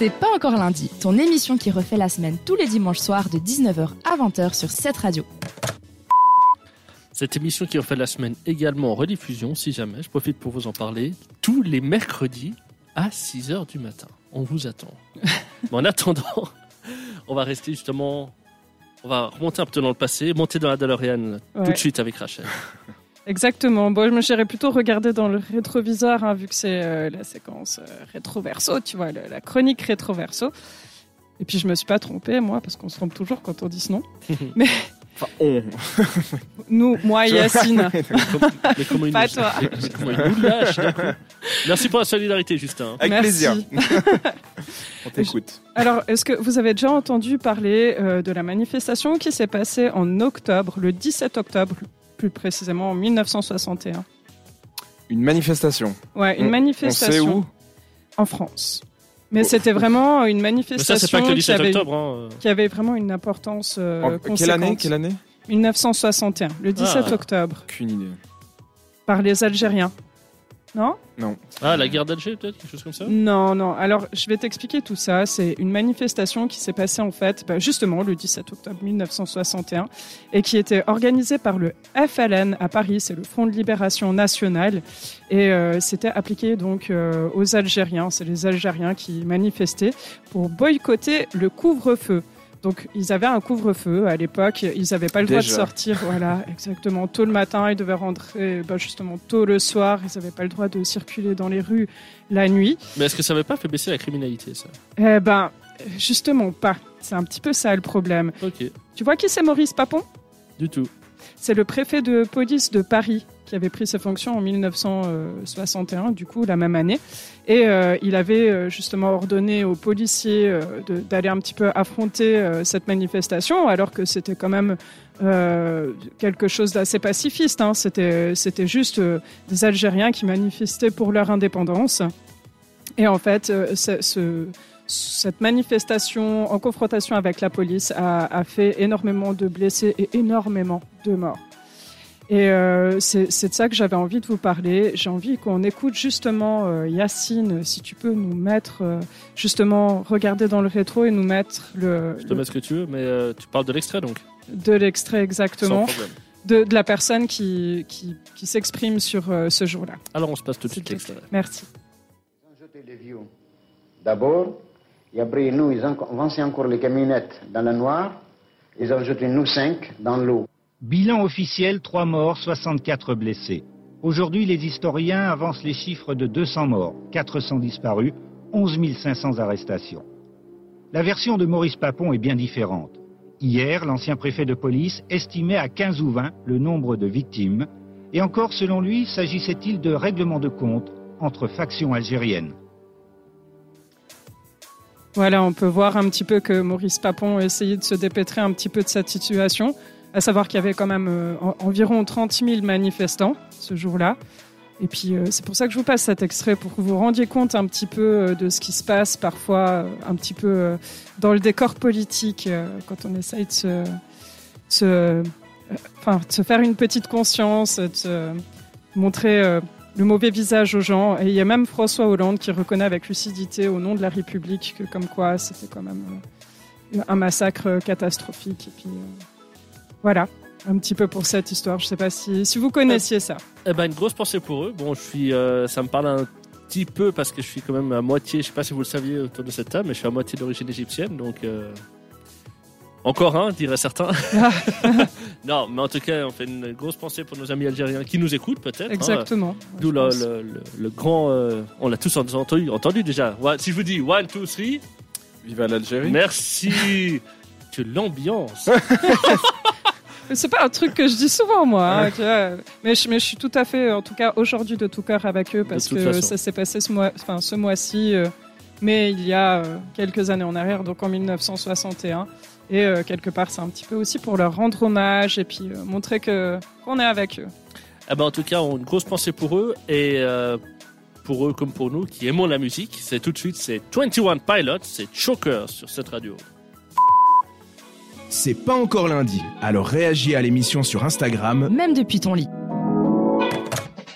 C'est pas encore lundi, ton émission qui refait la semaine tous les dimanches soirs de 19h à 20h sur cette radio. Cette émission qui refait la semaine également en rediffusion, si jamais, je profite pour vous en parler, tous les mercredis à 6h du matin. On vous attend. Mais en attendant, on va rester justement, on va remonter un peu dans le passé, monter dans la DeLorean tout de suite avec Rachel. Exactement. Bon, je me j'irais plutôt regarder dans le rétroviseur, hein, vu que c'est euh, la séquence euh, rétroverso, tu vois, le- la chronique rétroverso. Et puis je me suis pas trompée, moi, parce qu'on se trompe toujours quand on dit ce nom. Enfin, on. Nous, moi et Yacine. Mais comme- mais comment il Pas nous- toi. mais comment il nous lâche, d'un coup. Merci pour la solidarité, Justin. Avec Merci. plaisir. On t'écoute. Alors, est-ce que vous avez déjà entendu parler euh, de la manifestation qui s'est passée en octobre, le 17 octobre, plus précisément en 1961 Une manifestation. Ouais, une On- manifestation On sait où en France. Mais Oh. c'était vraiment une ça, manifestation c'est pas que le qui, 17 avait, octobre. hein. qui avait vraiment une importance euh, En- Quelle année. Quelle année? 1961, le 17 Ah. octobre, Aucune idée. par les Algériens. Non Ah, la guerre d'Alger, peut-être, quelque chose comme ça Non, non. Alors, je vais t'expliquer tout ça. C'est une manifestation qui s'est passée en fait, bah, justement, le 17 octobre 1961, et qui était organisée par le FLN à Paris. C'est le Front de Libération Nationale, et euh, c'était appliqué donc euh, aux Algériens. C'est les Algériens qui manifestaient pour boycotter le couvre-feu. Donc, ils avaient un couvre-feu à l'époque. Ils n'avaient pas le droit de sortir, voilà, exactement, tôt le matin. Ils devaient rentrer, bah, justement, tôt le soir. Ils n'avaient pas le droit de circuler dans les rues la nuit. Mais est-ce que ça n'avait pas fait baisser la criminalité, ça? Eh ben, justement pas. C'est un petit peu ça le problème. Ok, Tu vois qui c'est Maurice Papon? Du tout. C'est le préfet de police de Paris qui avait pris ses fonctions en 1961, du coup, la même année. Et euh, il avait euh, justement ordonné aux policiers euh, d'aller un petit peu affronter cette manifestation, alors que c'était quand même quelque chose d'assez pacifiste. hein. C'était juste des Algériens qui manifestaient pour leur indépendance. Et en fait, ce- cette manifestation en confrontation avec la police a, a fait énormément de blessés et énormément de morts. Et euh, c'est de ça que j'avais envie de vous parler. J'ai envie qu'on écoute justement euh, Yacine, si tu peux nous mettre euh, justement regarder dans le rétro et nous mettre le, Je te le- mets ce que tu veux, mais euh, tu parles de l'extrait, donc de l'extrait Sans exactement problème. de, de la personne qui, qui, qui s'exprime sur euh, ce jour-là. Alors, on se passe tout de suite te l'extrait. Merci. D'abord, et après nous, ils ont avancé encore les camionnettes dans la noire, ils ont jeté nous cinq dans l'eau. Bilan officiel 3 morts, 64 blessés. Aujourd'hui, les historiens avancent les chiffres de 200 morts, 400 disparus, 11 500 arrestations. La version de Maurice Papon est bien différente. Hier, l'ancien préfet de police estimait à 15 ou 20 le nombre de victimes. Et encore, selon lui, s'agissait-il de règlement de compte entre factions algériennes. Voilà, on peut voir un petit peu que Maurice Papon a essayé de se dépêtrer un petit peu de cette situation, à savoir qu'il y avait quand même euh, en- environ 30 000 manifestants ce jour-là. Et puis euh, c'est pour ça que je vous passe cet extrait, pour que vous vous rendiez compte un petit peu euh, de ce qui se passe parfois, un petit peu dans le décor politique, quand on essaye de se, faire une petite conscience, de montrer le mauvais visage aux gens. Et il y a même François Hollande qui reconnaît avec lucidité au nom de la République que comme quoi c'était quand même euh, un massacre catastrophique. Et puis euh, voilà, un petit peu pour cette histoire. Je sais pas si, si vous connaissiez ça. Eh ben, une grosse pensée pour eux. Bon, je suis, euh, ça me parle un petit peu parce que je suis quand même à moitié, je sais pas si vous le saviez autour de cette table, mais je suis à moitié d'origine égyptienne, donc encore un, diraient certains. non, mais en tout cas, on fait une grosse pensée pour nos amis algériens qui nous écoutent peut-être. hein. Exactement. D'où le, pense. le, le- le grand, euh, on l'a tous entendu, entendu déjà. Si je vous dis one, two, three, Viva l'Algérie. merci. Que l'ambiance. Mais C'est pas un truc que je dis souvent, moi. hein, mais, je, mais je suis tout à fait, en tout cas, aujourd'hui de tout cœur avec eux parce que façon. ça s'est passé ce mois, enfin ce mois-ci, euh, mais il y a euh, quelques années en arrière, donc en 1961. Et euh, quelque part, c'est un petit peu aussi pour leur rendre hommage et puis euh, montrer que qu'on est avec eux. Eh ben, en tout cas, on a une grosse pensée pour eux et euh, pour eux comme pour nous qui aimons la musique. C'est tout de suite, c'est 21 Pilots, c'est Choker sur cette radio. C'est pas encore lundi, alors réagis à l'émission sur Instagram Même depuis ton lit.